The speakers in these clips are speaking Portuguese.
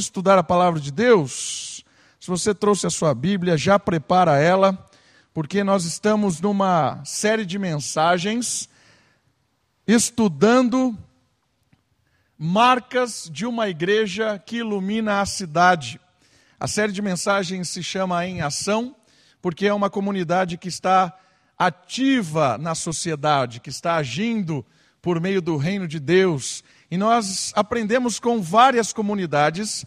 estudar a palavra de Deus? Se você trouxe a sua Bíblia, já prepara ela, porque nós estamos numa série de mensagens estudando marcas de uma igreja que ilumina a cidade. A série de mensagens se chama Em Ação, porque é uma comunidade que está ativa na sociedade, que está agindo por meio do reino de Deus. E nós aprendemos com várias comunidades,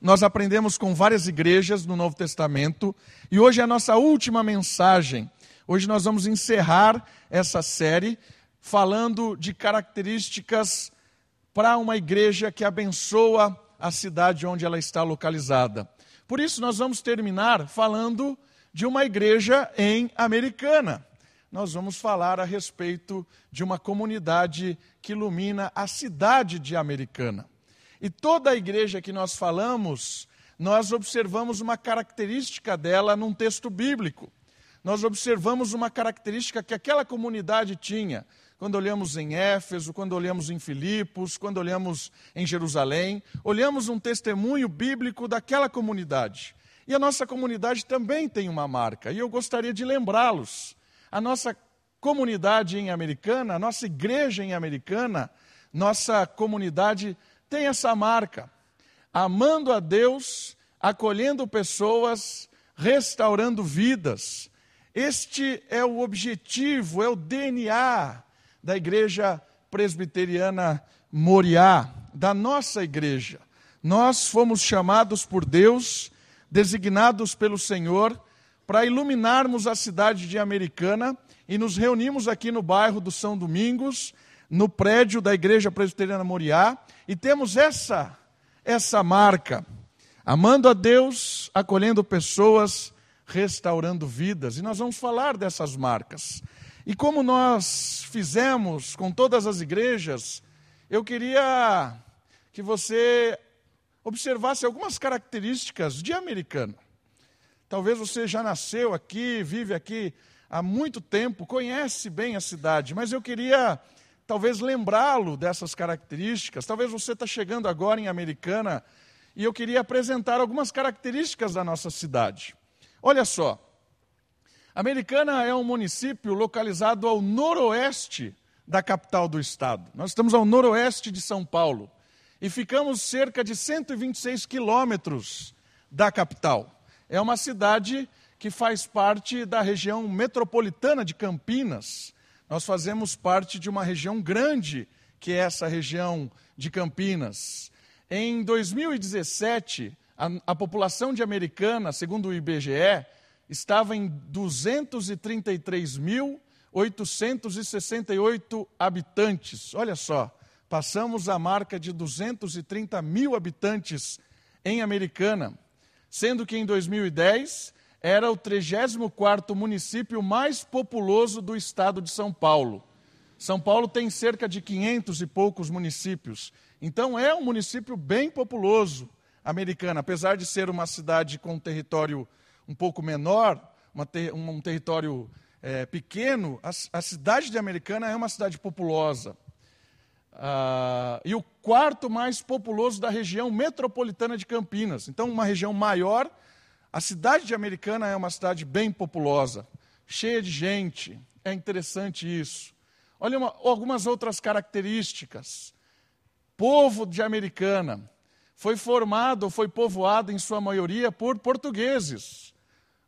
nós aprendemos com várias igrejas no Novo Testamento, e hoje é a nossa última mensagem. Hoje nós vamos encerrar essa série falando de características para uma igreja que abençoa a cidade onde ela está localizada. Por isso, nós vamos terminar falando de uma igreja em Americana. Nós vamos falar a respeito de uma comunidade que ilumina a cidade de Americana. E toda a igreja que nós falamos, nós observamos uma característica dela num texto bíblico. Nós observamos uma característica que aquela comunidade tinha quando olhamos em Éfeso, quando olhamos em Filipos, quando olhamos em Jerusalém, olhamos um testemunho bíblico daquela comunidade. E a nossa comunidade também tem uma marca, e eu gostaria de lembrá-los. A nossa comunidade em Americana, a nossa igreja em Americana, nossa comunidade tem essa marca. Amando a Deus, acolhendo pessoas, restaurando vidas. Este é o objetivo, é o DNA da igreja presbiteriana Moriá, da nossa igreja. Nós fomos chamados por Deus, designados pelo Senhor, para iluminarmos a cidade de Americana e nos reunimos aqui no bairro do São Domingos, no prédio da Igreja Presbiteriana Moriá, e temos essa essa marca, amando a Deus, acolhendo pessoas, restaurando vidas. E nós vamos falar dessas marcas. E como nós fizemos com todas as igrejas, eu queria que você observasse algumas características de americano. Talvez você já nasceu aqui, vive aqui há muito tempo, conhece bem a cidade, mas eu queria talvez lembrá-lo dessas características. Talvez você está chegando agora em Americana e eu queria apresentar algumas características da nossa cidade. Olha só, Americana é um município localizado ao noroeste da capital do estado. Nós estamos ao noroeste de São Paulo e ficamos cerca de 126 quilômetros da capital. É uma cidade que faz parte da região metropolitana de Campinas. Nós fazemos parte de uma região grande, que é essa região de Campinas. Em 2017, a, a população de Americana, segundo o IBGE, estava em 233.868 habitantes. Olha só, passamos a marca de 230 mil habitantes em Americana, sendo que em 2010 era o 34º município mais populoso do estado de São Paulo. São Paulo tem cerca de 500 e poucos municípios, então é um município bem populoso, Americana, apesar de ser uma cidade com território um pouco menor, ter, um, um, território é, pequeno, a, a, cidade de Americana é uma cidade populosa. Ah, e o quarto mais populoso da região metropolitana de Campinas. Então, uma região maior, a cidade de Americana é uma cidade bem populosa, cheia de gente. É interessante isso. Olha uma, algumas outras características. Povo de Americana foi formado, foi povoado em sua maioria por portugueses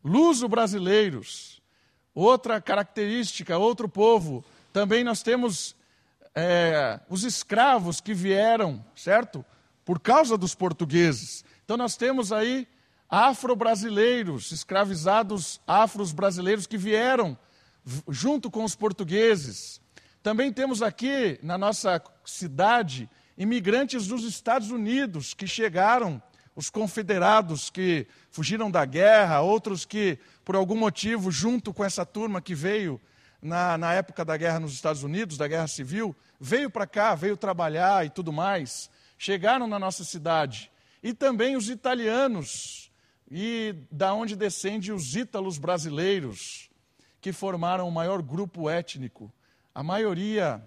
luso-brasileiros. Outra característica, outro povo, também nós temos é, os escravos que vieram, certo? Por causa dos portugueses. Então nós temos aí afro-brasileiros, escravizados afros brasileiros que vieram junto com os portugueses. Também temos aqui na nossa cidade imigrantes dos Estados Unidos que chegaram os confederados que fugiram da guerra, outros que, por algum motivo, junto com essa turma que veio na, na época da guerra nos Estados Unidos, da guerra civil, veio para cá, veio trabalhar e tudo mais, chegaram na nossa cidade. E também os italianos, e da onde descendem os ítalos brasileiros, que formaram o maior grupo étnico. A maioria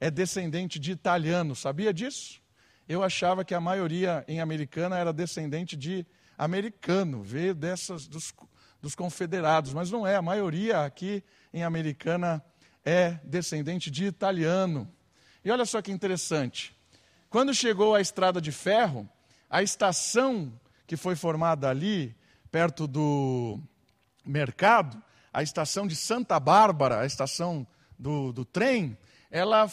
é descendente de italianos, sabia disso? eu achava que a maioria em Americana era descendente de americano, veio dessas dos, dos confederados, mas não é, a maioria aqui em Americana é descendente de italiano. E olha só que interessante. Quando chegou a estrada de ferro, a estação que foi formada ali, perto do mercado, a estação de Santa Bárbara, a estação do, do trem, ela,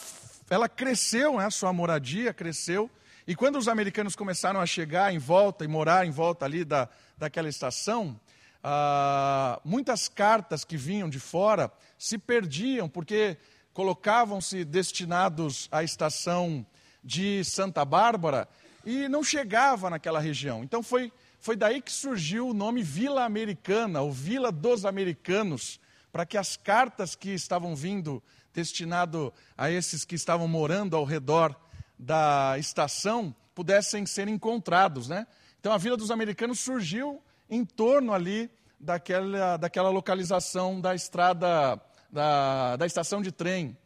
ela cresceu, né, sua moradia cresceu, e quando os americanos começaram a chegar em volta e morar em volta ali da, daquela estação, ah, muitas cartas que vinham de fora se perdiam, porque colocavam-se destinados à estação de Santa Bárbara e não chegava naquela região. Então foi, foi daí que surgiu o nome Vila Americana, ou Vila dos Americanos, para que as cartas que estavam vindo destinado a esses que estavam morando ao redor da estação pudessem ser encontrados, né? Então a Vila dos Americanos surgiu em torno ali daquela, daquela localização da estrada, da, da estação de trem.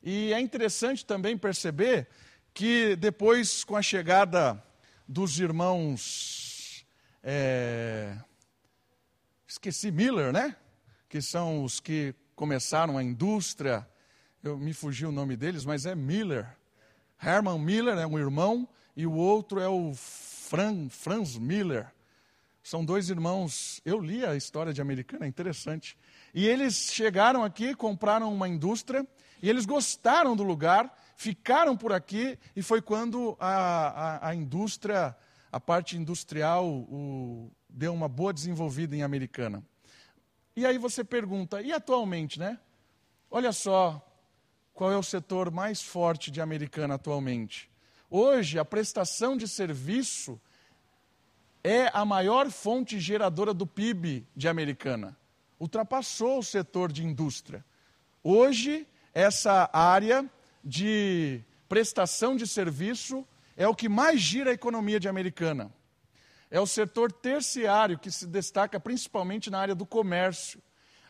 E é interessante também perceber que depois, com a chegada dos irmãos, é, esqueci Miller, né? Que são os que começaram a indústria, eu me fugi o nome deles, mas é Miller. Herman Miller é um irmão e o outro é o Fran, Franz Miller. São dois irmãos. Eu li a história de Americana, é interessante. E eles chegaram aqui, compraram uma indústria e eles gostaram do lugar, ficaram por aqui e foi quando a, a, a indústria, a parte industrial, o, deu uma boa desenvolvida em Americana. E aí você pergunta, e atualmente, né? Olha só, qual é o setor mais forte de Americana atualmente? Hoje, a prestação de serviço é a maior fonte geradora do PIB de Americana. Ultrapassou o setor de indústria. Hoje, essa área de prestação de serviço é o que mais gira a economia de Americana. É o setor terciário que se destaca principalmente na área do comércio.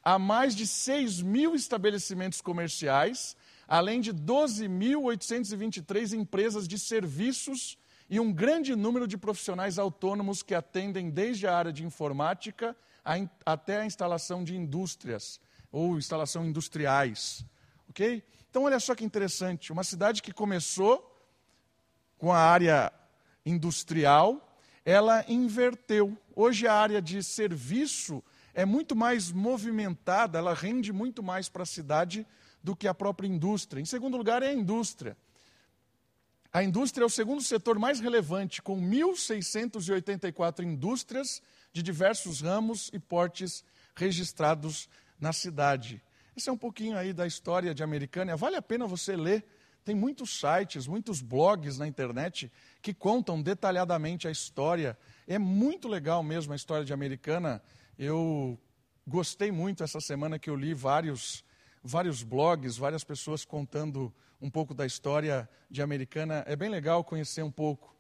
Há mais de 6 mil estabelecimentos comerciais além de 12.823 empresas de serviços e um grande número de profissionais autônomos que atendem desde a área de informática até a instalação de indústrias ou instalação industriais. Ok? Então, olha só que interessante: uma cidade que começou com a área industrial, ela inverteu. Hoje, a área de serviço é muito mais movimentada, ela rende muito mais para a cidade do que a própria indústria. Em segundo lugar, é a indústria. A indústria é o segundo setor mais relevante, com 1.684 indústrias de diversos ramos e portes registrados na cidade. Esse é um pouquinho aí da história de Americânia. Vale a pena você ler. Tem muitos sites, muitos blogs na internet que contam detalhadamente a história. É muito legal mesmo a história de Americana. Eu gostei muito essa semana que eu li vários vários blogs, várias pessoas contando um pouco da história de Americana. É bem legal conhecer um pouco.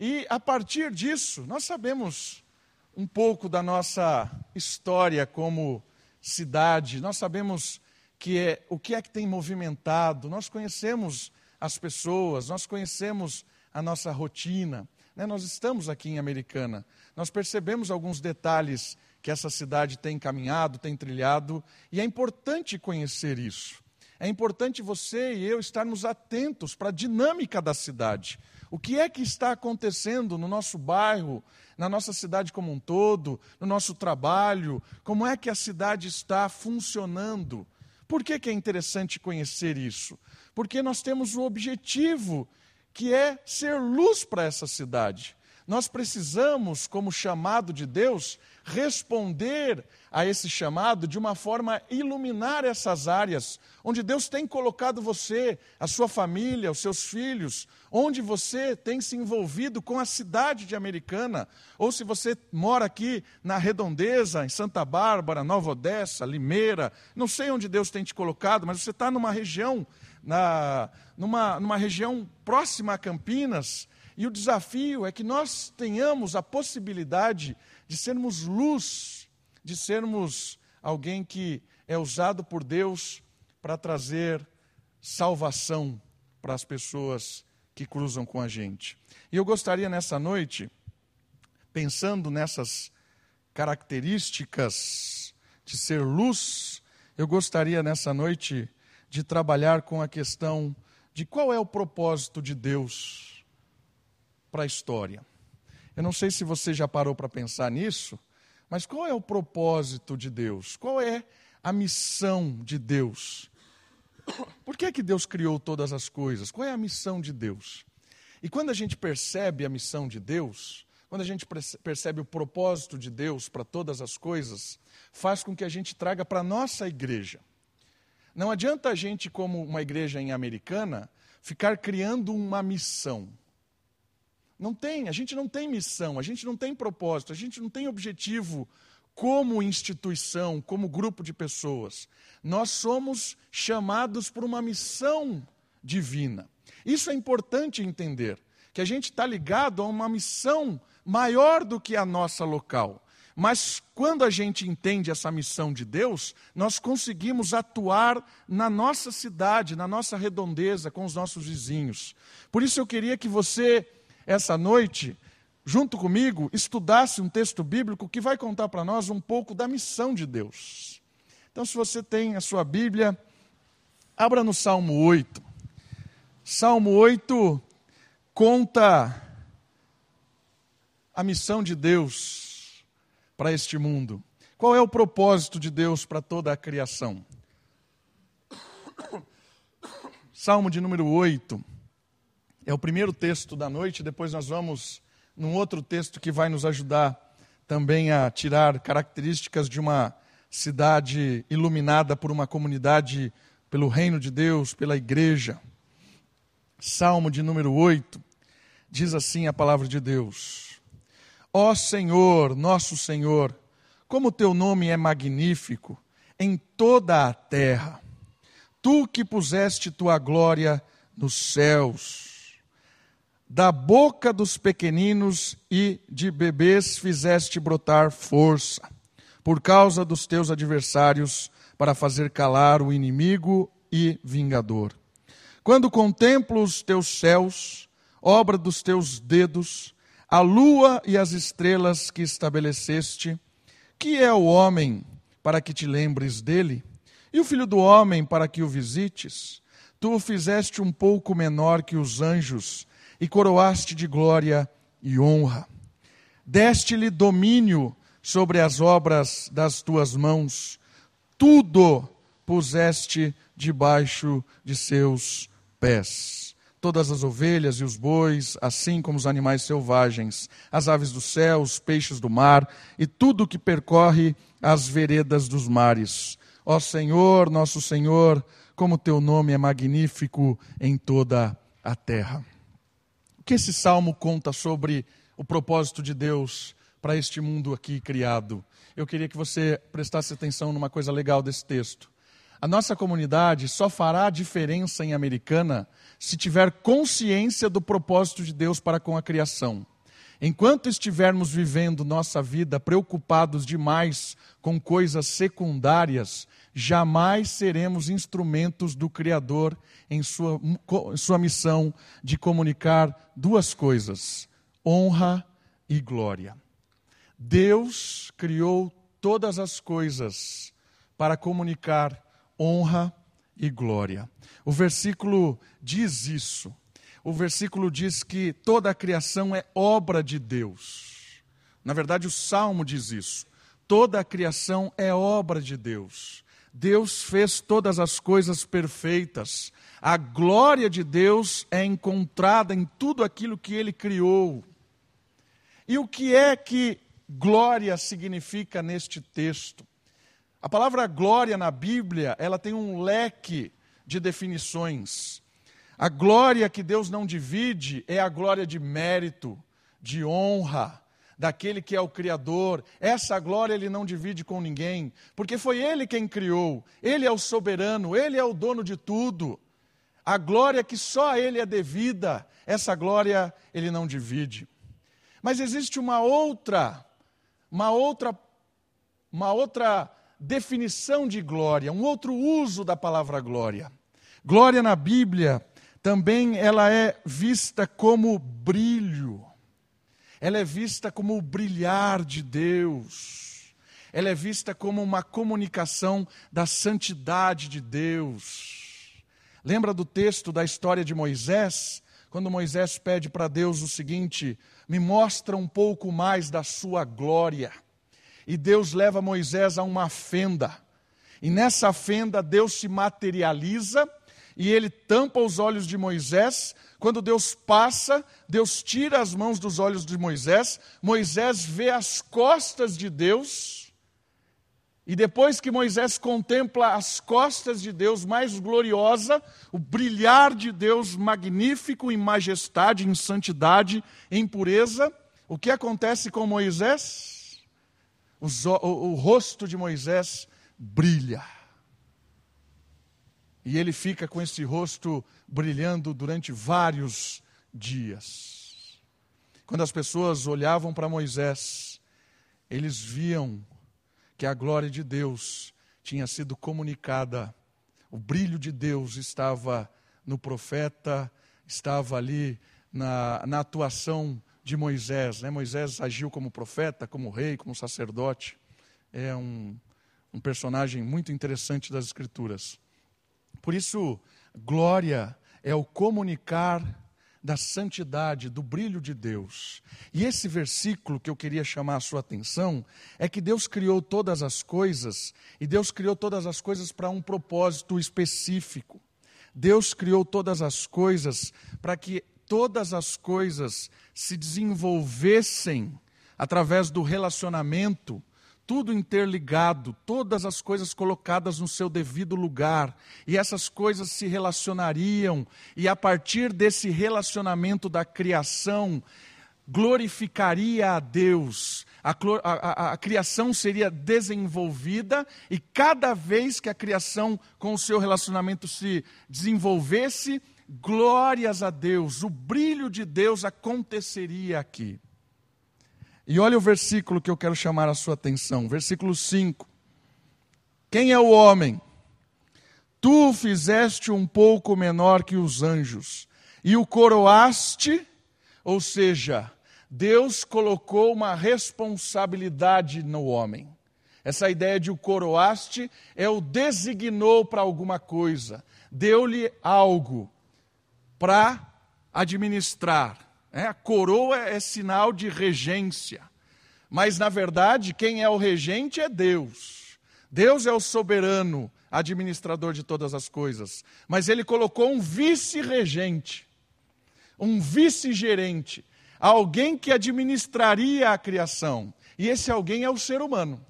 E a partir disso, nós sabemos um pouco da nossa história como cidade, nós sabemos que é, o que é que tem movimentado, nós conhecemos as pessoas, nós conhecemos a nossa rotina. Né? Nós estamos aqui em Americana, nós percebemos alguns detalhes que essa cidade tem caminhado, tem trilhado, e é importante conhecer isso. É importante você e eu estarmos atentos para a dinâmica da cidade. O que é que está acontecendo no nosso bairro, na nossa cidade como um todo, no nosso trabalho? Como é que a cidade está funcionando? Por que, que é interessante conhecer isso? Porque nós temos o objetivo que é ser luz para essa cidade. Nós precisamos, como chamado de Deus, responder a esse chamado de uma forma a iluminar essas áreas onde Deus tem colocado você, a sua família, os seus filhos, onde você tem se envolvido com a cidade de Americana, ou se você mora aqui na Redondeza, em Santa Bárbara, Nova Odessa, Limeira, não sei onde Deus tem te colocado, mas você está numa região, na, numa, numa região próxima a Campinas, e o desafio é que nós tenhamos a possibilidade de sermos luz, de sermos alguém que é usado por Deus para trazer salvação para as pessoas que cruzam com a gente. E eu gostaria nessa noite, pensando nessas características de ser luz, eu gostaria nessa noite de trabalhar com a questão de qual é o propósito de Deus para a história. Eu não sei se você já parou para pensar nisso, mas qual é o propósito de Deus? Qual é a missão de Deus? Por que, é que Deus criou todas as coisas? Qual é a missão de Deus? E quando a gente percebe a missão de Deus, quando a gente percebe o propósito de Deus para todas as coisas, faz com que a gente traga para a nossa igreja. Não adianta a gente, como uma igreja em americana, ficar criando uma missão. Não tem, a gente não tem missão, a gente não tem propósito, a gente não tem objetivo como instituição, como grupo de pessoas. Nós somos chamados por uma missão divina. Isso é importante entender, que a gente está ligado a uma missão maior do que a nossa local. Mas quando a gente entende essa missão de Deus, nós conseguimos atuar na nossa cidade, na nossa redondeza, com os nossos vizinhos. Por isso eu queria que você essa noite, junto comigo, estudasse um texto bíblico que vai contar para nós um pouco da missão de Deus. Então, se você tem a sua Bíblia, abra no Salmo 8. Salmo 8 conta a missão de Deus para este mundo. Qual é o propósito de Deus para toda a criação? Salmo de número 8. É o primeiro texto da noite, depois nós vamos num outro texto que vai nos ajudar também a tirar características de uma cidade iluminada por uma comunidade, pelo reino de Deus, pela igreja. Salmo de número 8, diz assim a palavra de Deus: Ó Senhor, nosso Senhor, como teu nome é magnífico em toda a terra. Tu que puseste tua glória nos céus da boca dos pequeninos e de bebês fizeste brotar força, por causa dos teus adversários, para fazer calar o inimigo e vingador. Quando contemplo os teus céus, obra dos teus dedos, a lua e as estrelas que estabeleceste, que é o homem para que te lembres dele, e o filho do homem para que o visites? Tu o fizeste um pouco menor que os anjos, e coroaste de glória e honra. Deste-lhe domínio sobre as obras das tuas mãos, tudo puseste debaixo de seus pés. Todas as ovelhas e os bois, assim como os animais selvagens, as aves do céu, os peixes do mar e tudo que percorre as veredas dos mares. Ó Senhor, nosso Senhor, como teu nome é magnífico em toda a terra que esse salmo conta sobre o propósito de Deus para este mundo aqui criado? Eu queria que você prestasse atenção numa coisa legal desse texto. A nossa comunidade só fará diferença em Americana se tiver consciência do propósito de Deus para com a criação. Enquanto estivermos vivendo nossa vida preocupados demais com coisas secundárias, jamais seremos instrumentos do Criador em sua, sua missão de comunicar duas coisas: honra e glória. Deus criou todas as coisas para comunicar honra e glória. O versículo diz isso. O versículo diz que toda a criação é obra de Deus. Na verdade, o salmo diz isso. Toda a criação é obra de Deus. Deus fez todas as coisas perfeitas. A glória de Deus é encontrada em tudo aquilo que ele criou. E o que é que glória significa neste texto? A palavra glória na Bíblia, ela tem um leque de definições. A glória que Deus não divide é a glória de mérito, de honra, daquele que é o Criador. Essa glória ele não divide com ninguém, porque foi ele quem criou, ele é o soberano, ele é o dono de tudo. A glória que só a ele é devida, essa glória ele não divide. Mas existe uma outra, uma outra, uma outra definição de glória, um outro uso da palavra glória. Glória na Bíblia também ela é vista como brilho. Ela é vista como o brilhar de Deus. Ela é vista como uma comunicação da santidade de Deus. Lembra do texto da história de Moisés? Quando Moisés pede para Deus o seguinte: me mostra um pouco mais da sua glória. E Deus leva Moisés a uma fenda. E nessa fenda Deus se materializa e ele tampa os olhos de Moisés. Quando Deus passa, Deus tira as mãos dos olhos de Moisés. Moisés vê as costas de Deus. E depois que Moisés contempla as costas de Deus mais gloriosa, o brilhar de Deus magnífico em majestade, em santidade, em pureza, o que acontece com Moisés? O, o, o rosto de Moisés brilha. E ele fica com esse rosto brilhando durante vários dias. Quando as pessoas olhavam para Moisés, eles viam que a glória de Deus tinha sido comunicada, o brilho de Deus estava no profeta, estava ali na, na atuação de Moisés. Né? Moisés agiu como profeta, como rei, como sacerdote. É um, um personagem muito interessante das Escrituras. Por isso, glória é o comunicar da santidade, do brilho de Deus. E esse versículo que eu queria chamar a sua atenção é que Deus criou todas as coisas, e Deus criou todas as coisas para um propósito específico. Deus criou todas as coisas para que todas as coisas se desenvolvessem através do relacionamento tudo interligado, todas as coisas colocadas no seu devido lugar, e essas coisas se relacionariam, e a partir desse relacionamento da criação, glorificaria a Deus, a, a, a, criação seria desenvolvida, e cada vez que a criação com o seu relacionamento se desenvolvesse, glórias a Deus, o brilho de Deus aconteceria aqui. E olha o versículo que eu quero chamar a sua atenção, versículo 5. Quem é o homem? Tu o fizeste um pouco menor que os anjos, e o coroaste, ou seja, Deus colocou uma responsabilidade no homem. Essa ideia de o coroaste é o designou para alguma coisa, deu-lhe algo para administrar. É, a coroa é sinal de regência. Mas, na verdade, quem é o regente é Deus. Deus é o soberano administrador de todas as coisas. Mas ele colocou um vice-regente, um vice-gerente, alguém que administraria a criação. E esse alguém é o ser humano.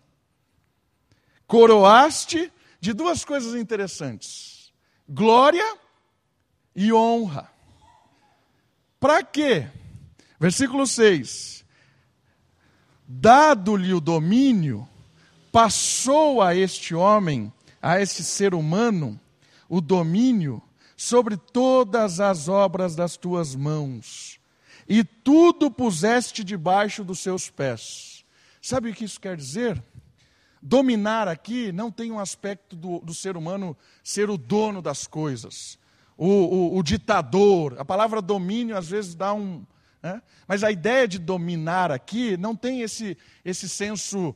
Coroaste de duas coisas interessantes: glória e honra. Para quê? Versículo 6. Dado-lhe o domínio, passou a este homem, a este ser humano, o domínio sobre todas as obras das tuas mãos, e tudo puseste debaixo dos seus pés. Sabe o que isso quer dizer? Dominar aqui não tem um aspecto do, do ser humano ser o dono das coisas o, o, o ditador. A palavra domínio às vezes dá um. Né? Mas a ideia de dominar aqui não tem esse, esse senso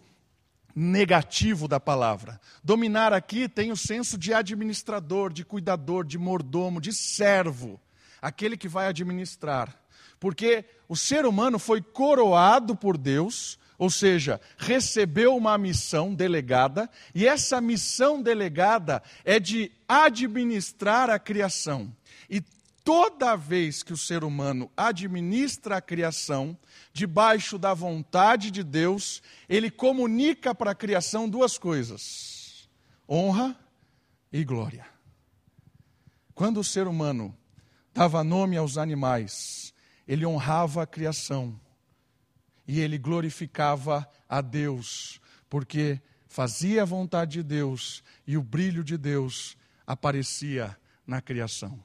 negativo da palavra. Dominar aqui tem o senso de administrador, de cuidador, de mordomo, de servo, aquele que vai administrar. Porque o ser humano foi coroado por Deus ou seja, recebeu uma missão delegada, e essa missão delegada é de administrar a criação. E toda vez que o ser humano administra a criação, debaixo da vontade de Deus, ele comunica para a criação duas coisas: honra e glória. Quando o ser humano dava nome aos animais, ele honrava a criação e ele glorificava a Deus, porque fazia a vontade de Deus e o brilho de Deus aparecia na criação.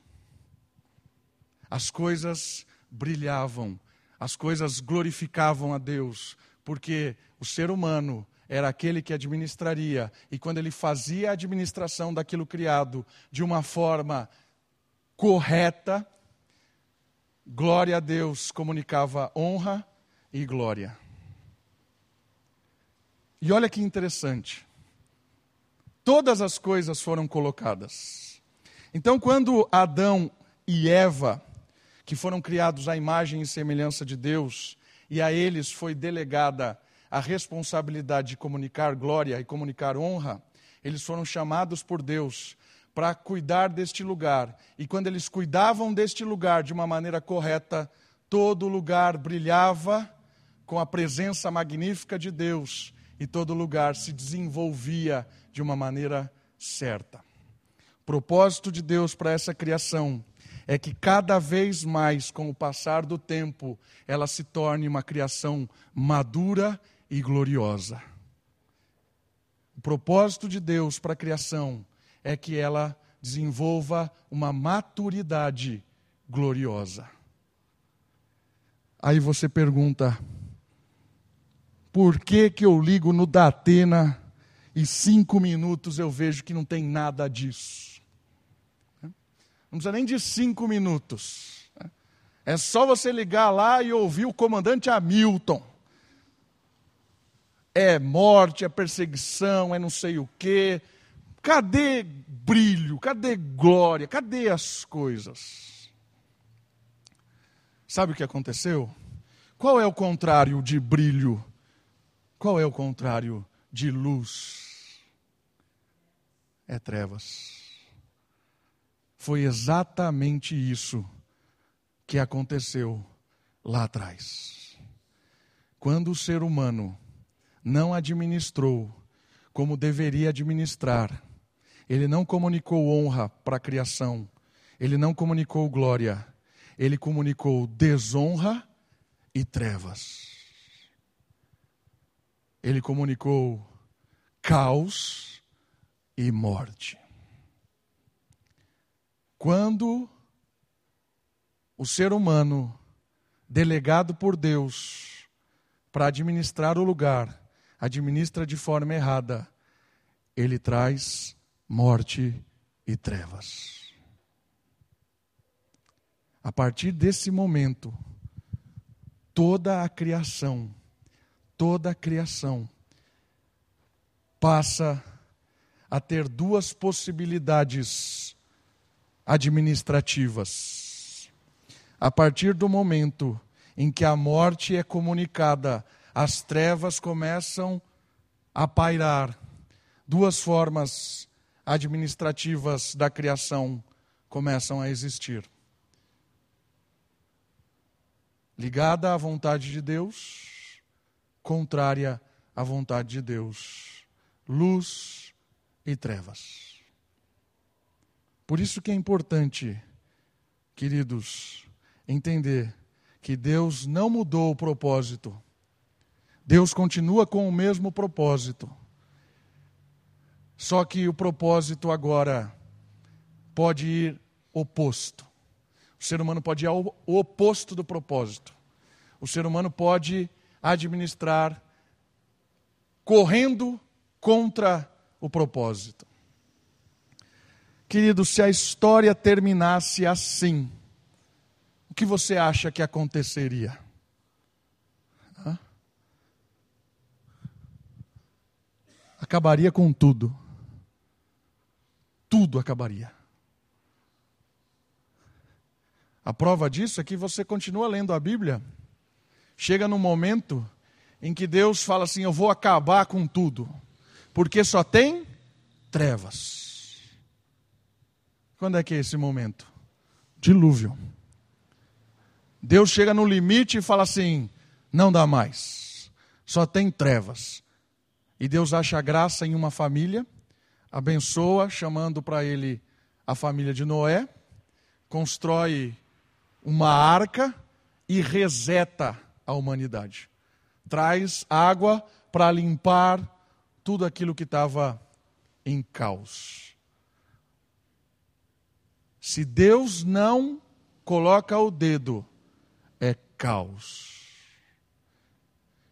As coisas brilhavam, as coisas glorificavam a Deus, porque o ser humano era aquele que administraria, e quando ele fazia a administração daquilo criado de uma forma correta, glória a Deus comunicava honra e glória. E olha que interessante. Todas as coisas foram colocadas. Então, quando Adão e Eva, que foram criados à imagem e semelhança de Deus, e a eles foi delegada a responsabilidade de comunicar glória e comunicar honra, eles foram chamados por Deus para cuidar deste lugar. E quando eles cuidavam deste lugar de uma maneira correta, todo lugar brilhava com a presença magnífica de Deus e todo lugar se desenvolvia de uma maneira certa. O propósito de Deus para essa criação é que cada vez mais, com o passar do tempo, ela se torne uma criação madura e gloriosa. O propósito de Deus para a criação é que ela desenvolva uma maturidade gloriosa. Aí você pergunta, por que, que eu ligo no Datena e cinco minutos eu vejo que não tem nada disso? Não precisa nem de cinco minutos. É só você ligar lá e ouvir o comandante Hamilton. É morte, é perseguição, é não sei o quê, Cadê brilho? Cadê glória? Cadê as coisas? Sabe o que aconteceu? Qual é o contrário de brilho? Qual é o contrário de luz? É trevas. Foi exatamente isso que aconteceu lá atrás. Quando o ser humano não administrou como deveria administrar, ele não comunicou honra para a criação, ele não comunicou glória, ele comunicou desonra e trevas. Ele comunicou caos e morte. Quando o ser humano, delegado por Deus para administrar o lugar, administra de forma errada, ele traz morte e trevas. A partir desse momento, toda a criação, toda a criação passa a ter duas possibilidades administrativas. A partir do momento em que a morte é comunicada, as trevas começam a pairar. Duas formas administrativas da criação começam a existir. Ligada à vontade de Deus, contrária à vontade de Deus. Luz e trevas. Por isso que é importante, queridos, entender que Deus não mudou o propósito. Deus continua com o mesmo propósito. Só que o propósito agora pode ir oposto. O ser humano pode ir ao oposto do propósito. O ser humano pode administrar correndo contra o propósito. Querido, se a história terminasse assim, o que você acha que aconteceria? Acabaria com tudo tudo acabaria. A prova disso é que você continua lendo a Bíblia, chega num momento em que Deus fala assim: Eu vou acabar com tudo, porque só tem trevas. Quando é que é esse momento? Dilúvio. Deus chega no limite e fala assim: Não dá mais, só tem trevas. E Deus acha graça em uma família abençoa, chamando para ele a família de Noé, constrói uma arca e reseta a humanidade. Traz água para limpar tudo aquilo que estava em caos. Se Deus não coloca o dedo, é caos.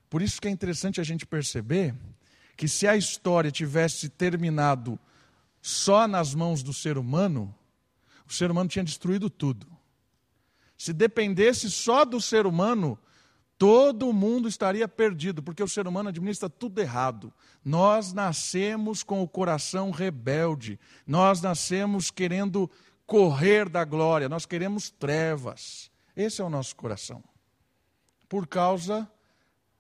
Por isso que é interessante a gente perceber que se a história tivesse terminado só nas mãos do ser humano, o ser humano tinha destruído tudo. Se dependesse só do ser humano, todo mundo estaria perdido, porque o ser humano administra tudo errado. Nós nascemos com o coração rebelde, nós nascemos querendo correr da glória, nós queremos trevas. Esse é o nosso coração. Por causa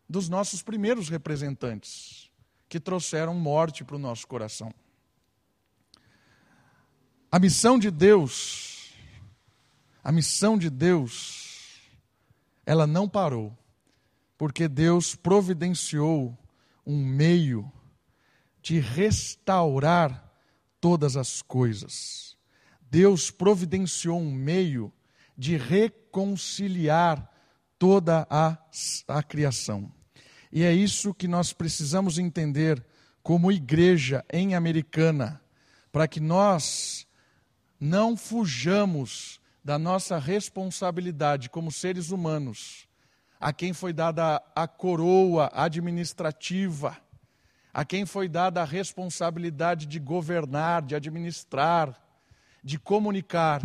dos nossos primeiros representantes, que trouxeram morte para o nosso coração. A missão de Deus, a missão de Deus, ela não parou, porque Deus providenciou um meio de restaurar todas as coisas. Deus providenciou um meio de reconciliar toda a, a criação. E é isso que nós precisamos entender como igreja em Americana, para que nós não fujamos da nossa responsabilidade como seres humanos, a quem foi dada a coroa administrativa, a quem foi dada a responsabilidade de governar, de administrar, de comunicar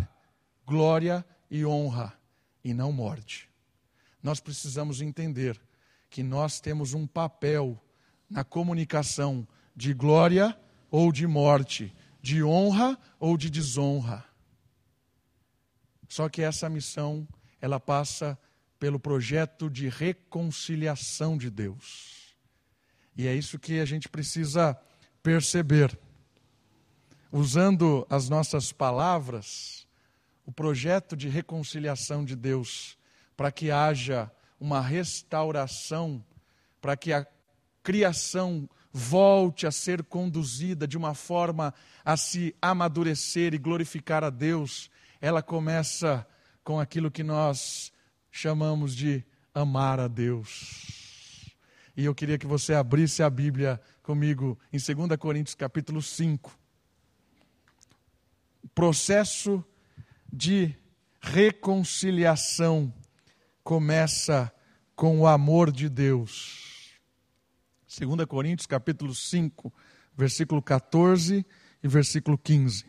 glória e honra e não morte. Nós precisamos entender que nós temos um papel na comunicação de glória ou de morte, de honra ou de desonra. Só que essa missão, ela passa pelo projeto de reconciliação de Deus. E é isso que a gente precisa perceber. Usando as nossas palavras, o projeto de reconciliação de Deus, para que haja uma restauração, para que a criação volte a ser conduzida de uma forma a se amadurecer e glorificar a Deus, ela começa com aquilo que nós chamamos de amar a Deus. E eu queria que você abrisse a Bíblia comigo em 2 Coríntios capítulo 5. O processo de reconciliação começa com o amor de Deus. 2 Coríntios capítulo 5, versículo 14 e versículo 15.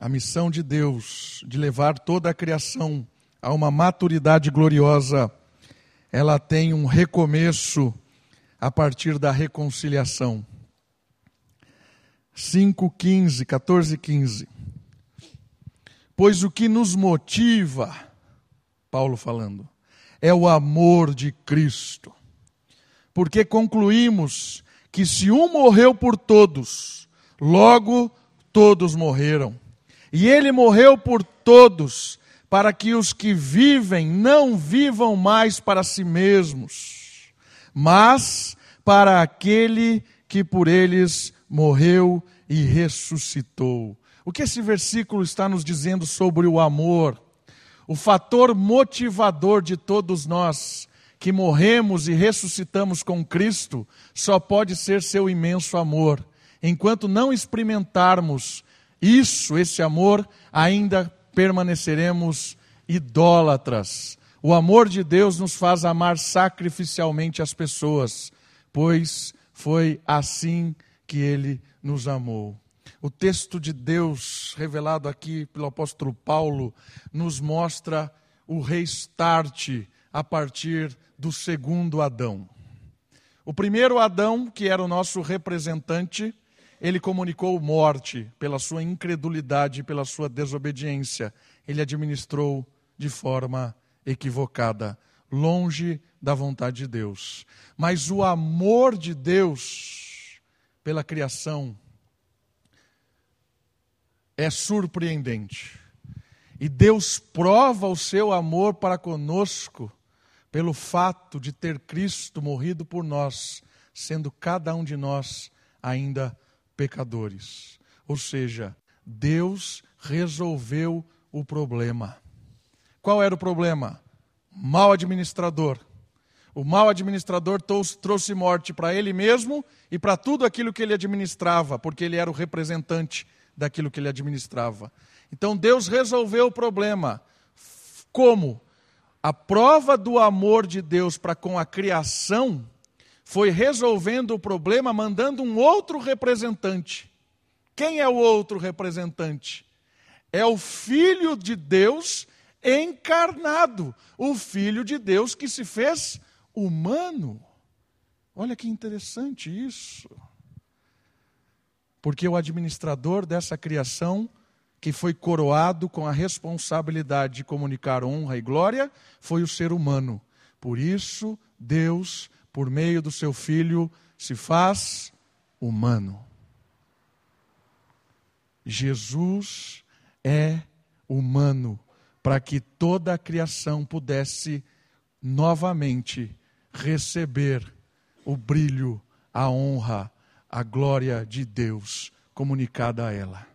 A missão de Deus de levar toda a criação a uma maturidade gloriosa, ela tem um recomeço a partir da reconciliação. 5, 15, 14 e 15. Pois o que nos motiva, Paulo falando, é o amor de Cristo. Porque concluímos que se um morreu por todos, logo todos morreram. E ele morreu por todos, para que os que vivem não vivam mais para si mesmos, mas para aquele que por eles morreu e ressuscitou. O que esse versículo está nos dizendo sobre o amor? O fator motivador de todos nós que morremos e ressuscitamos com Cristo só pode ser seu imenso amor. Enquanto não experimentarmos isso, esse amor, ainda permaneceremos idólatras. O amor de Deus nos faz amar sacrificialmente as pessoas, pois foi assim que ele nos amou. O texto de Deus revelado aqui pelo apóstolo Paulo nos mostra o restart a partir do segundo Adão. O primeiro Adão, que era o nosso representante, ele comunicou morte pela sua incredulidade, pela sua desobediência. Ele administrou de forma equivocada, longe da vontade de Deus. Mas o amor de Deus pela criação é surpreendente. E Deus prova o seu amor para conosco pelo fato de ter Cristo morrido por nós, sendo cada um de nós ainda pecadores. Ou seja, Deus resolveu o problema. Qual era o problema? Mal administrador. O mal administrador trouxe morte para ele mesmo e para tudo aquilo que ele administrava, porque ele era o representante daquilo que ele administrava. Então Deus resolveu o problema. Como? A prova do amor de Deus para com a criação foi resolvendo o problema mandando um outro representante. Quem é o outro representante? É o Filho de Deus encarnado, o Filho de Deus que se fez humano. Olha que interessante isso. Porque o administrador dessa criação, que foi coroado com a responsabilidade de comunicar honra e glória, foi o ser humano. Por isso, Deus, por meio do seu Filho, se faz humano. Jesus é humano para que toda a criação pudesse novamente receber o brilho, a honra, a glória de Deus comunicada a ela.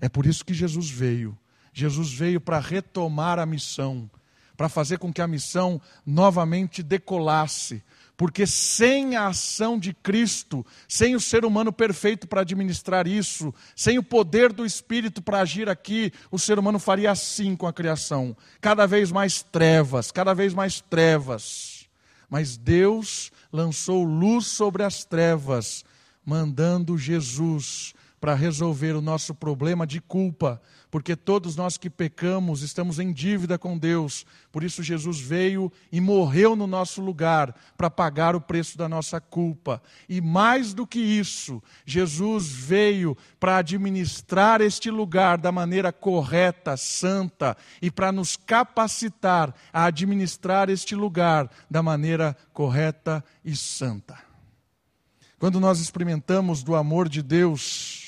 É por isso que Jesus veio. Jesus veio para retomar a missão, para fazer com que a missão novamente decolasse, porque sem a ação de Cristo, sem o ser humano perfeito para administrar isso, sem o poder do Espírito para agir aqui, o ser humano faria assim com a criação: cada vez mais trevas, cada vez mais trevas. Mas Deus lançou luz sobre as trevas, mandando Jesus para resolver o nosso problema de culpa, porque todos nós que pecamos estamos em dívida com Deus. Por isso, Jesus veio e morreu no nosso lugar para pagar o preço da nossa culpa. E mais do que isso, Jesus veio para administrar este lugar da maneira correta, santa, e para nos capacitar a administrar este lugar da maneira correta e santa. Quando nós experimentamos do amor de Deus,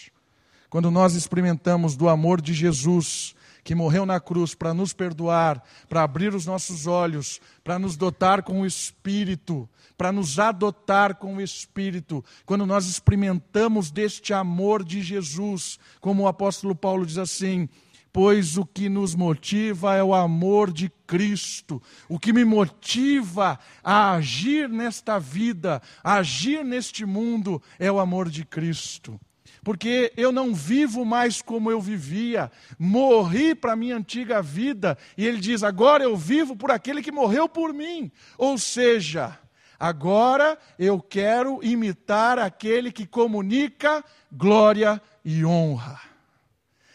quando nós experimentamos do amor de Jesus, que morreu na cruz para nos perdoar, para abrir os nossos olhos, para nos dotar com o Espírito, para nos adotar com o Espírito, quando nós experimentamos deste amor de Jesus, como o apóstolo Paulo diz assim, pois o que nos motiva é o amor de Cristo. O que me motiva a agir nesta vida, a agir neste mundo, é o amor de Cristo porque eu não vivo mais como eu vivia, morri para a minha antiga vida, e ele diz: agora eu vivo por aquele que morreu por mim. Ou seja, agora eu quero imitar aquele que comunica glória e honra.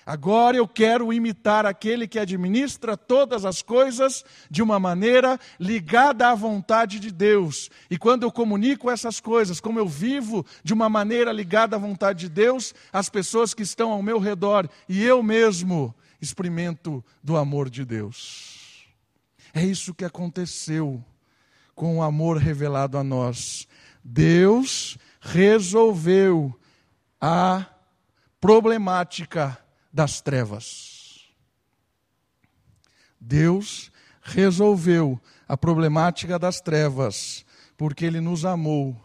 Agora eu quero imitar aquele que administra todas as coisas de uma maneira ligada à vontade de Deus. E quando eu comunico essas coisas, como eu vivo de uma maneira ligada à vontade de Deus, as pessoas que estão ao meu redor e eu mesmo experimento do amor de Deus. É isso que aconteceu com o amor revelado a nós. Deus resolveu a problemática das trevas. Deus resolveu a problemática das trevas, porque Ele nos amou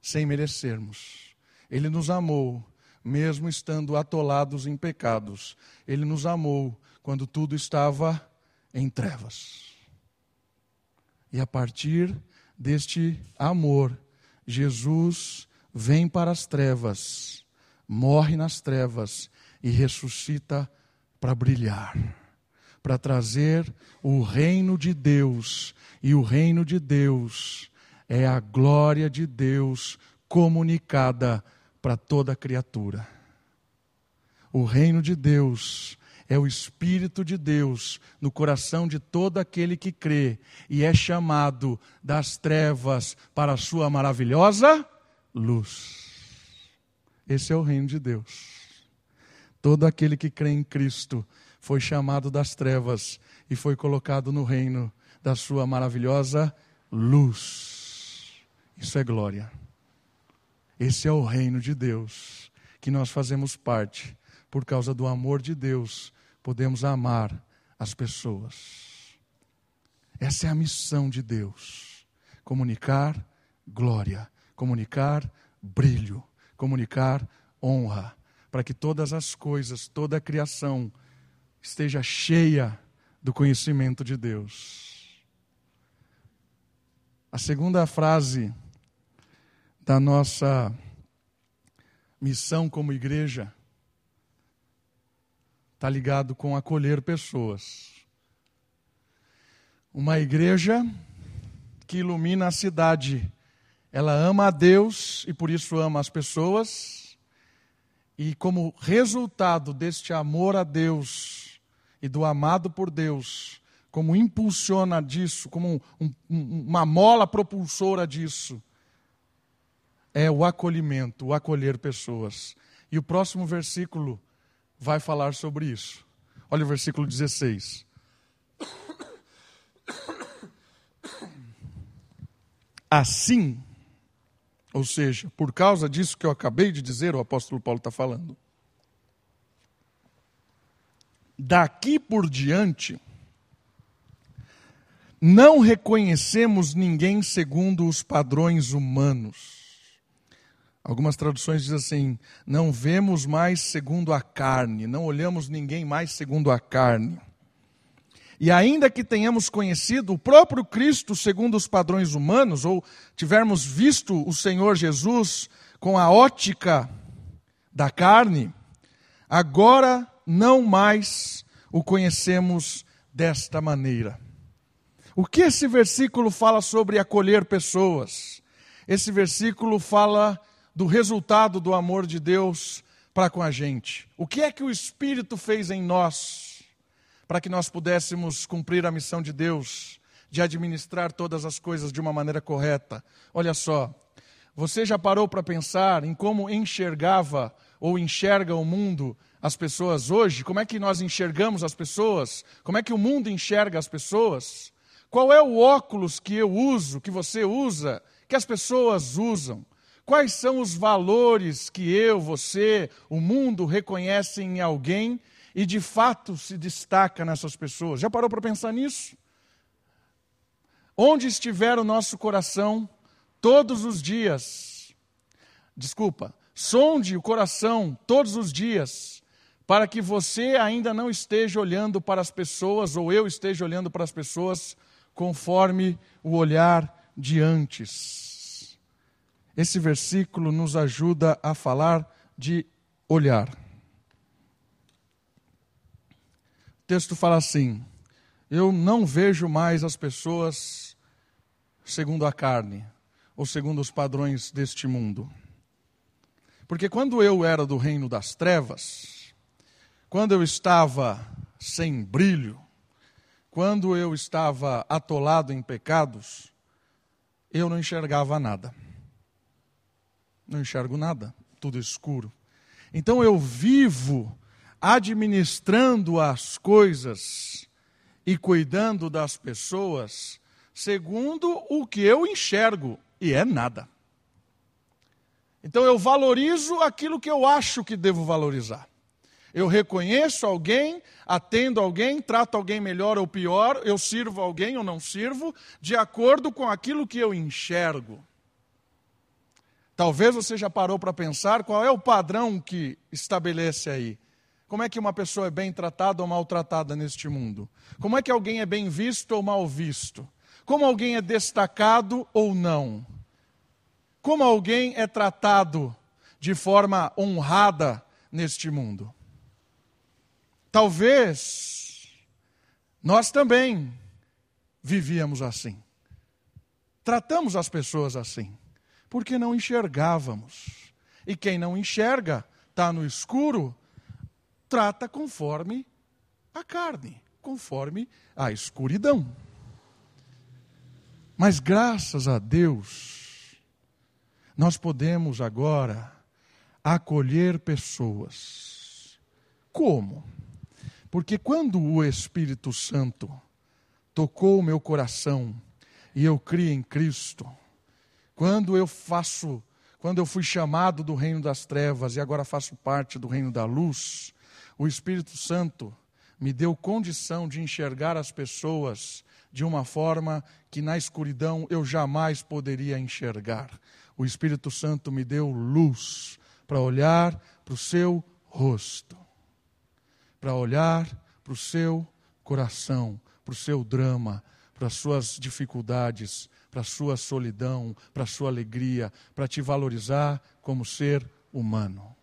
sem merecermos. Ele nos amou mesmo estando atolados em pecados. Ele nos amou quando tudo estava em trevas. E a partir deste amor, Jesus vem para as trevas, morre nas trevas e ressuscita para brilhar, para trazer o reino de Deus. E o reino de Deus é a glória de Deus comunicada para toda criatura. O reino de Deus é o Espírito de Deus no coração de todo aquele que crê e é chamado das trevas para a sua maravilhosa luz. Esse é o reino de Deus. Todo aquele que crê em Cristo foi chamado das trevas e foi colocado no reino da sua maravilhosa luz. Isso é glória. Esse é o reino de Deus que nós fazemos parte. Por causa do amor de Deus, podemos amar as pessoas. Essa é a missão de Deus: comunicar glória, comunicar brilho, comunicar honra para que todas as coisas, toda a criação esteja cheia do conhecimento de Deus. A segunda frase da nossa missão como igreja está ligado com acolher pessoas. Uma igreja que ilumina a cidade Ela ama a Deus e por isso ama as pessoas. E como resultado deste amor a Deus e do amado por Deus, como impulsiona disso, como um, um, uma mola propulsora disso, é o acolhimento, o acolher pessoas. E o próximo versículo vai falar sobre isso. Olha o versículo 16. Assim, ou seja, por causa disso que eu acabei de dizer, o apóstolo Paulo está falando. Daqui por diante, não reconhecemos ninguém segundo os padrões humanos. Algumas traduções dizem assim: não vemos mais segundo a carne, não olhamos ninguém mais segundo a carne. E ainda que tenhamos conhecido o próprio Cristo segundo os padrões humanos, ou tivermos visto o Senhor Jesus com a ótica da carne, agora não mais o conhecemos desta maneira. O que esse versículo fala sobre acolher pessoas? Esse versículo fala do resultado do amor de Deus para com a gente. O que é que o Espírito fez em nós? Para que nós pudéssemos cumprir a missão de Deus, de administrar todas as coisas de uma maneira correta. Olha só, você já parou para pensar em como enxergava ou enxerga o mundo as pessoas hoje? Como é que nós enxergamos as pessoas? Como é que o mundo enxerga as pessoas? Qual é o óculos que eu uso, que você usa, que as pessoas usam? Quais são os valores que eu, você, o mundo reconhecem em alguém e de fato se destaca nessas pessoas. Já parou para pensar nisso? Onde estiver o nosso coração, todos os dias, desculpa, sonde o coração todos os dias, para que você ainda não esteja olhando para as pessoas, ou eu esteja olhando para as pessoas, conforme o olhar de antes. Esse versículo nos ajuda a falar de olhar. Texto fala assim: Eu não vejo mais as pessoas segundo a carne, ou segundo os padrões deste mundo. Porque quando eu era do reino das trevas, quando eu estava sem brilho, quando eu estava atolado em pecados, eu não enxergava nada. Não enxergo nada, tudo escuro. Então eu vivo administrando as coisas e cuidando das pessoas segundo o que eu enxergo, e é nada. Então eu valorizo aquilo que eu acho que devo valorizar. Eu reconheço alguém, atendo alguém, trato alguém melhor ou pior, eu sirvo alguém ou não sirvo, de acordo com aquilo que eu enxergo. Talvez você já parou para pensar qual é o padrão que estabelece aí. Como é que uma pessoa é bem tratada ou maltratada neste mundo? Como é que alguém é bem visto ou mal visto? Como alguém é destacado ou não? Como alguém é tratado de forma honrada neste mundo? Talvez nós também vivíamos assim. Tratamos as pessoas assim, porque não enxergávamos. E quem não enxerga, está no escuro, trata conforme a carne, conforme a escuridão. Mas graças a Deus, nós podemos agora acolher pessoas. Como? Porque quando o Espírito Santo tocou o meu coração e eu criei em Cristo, quando eu faço, quando eu fui chamado do reino das trevas e agora faço parte do reino da luz, o Espírito Santo me deu condição de enxergar as pessoas de uma forma que na escuridão eu jamais poderia enxergar. O Espírito Santo me deu luz para olhar para o seu rosto, para olhar para o seu coração, para o seu drama, para as suas dificuldades, para a sua solidão, para a sua alegria, para te valorizar como ser humano.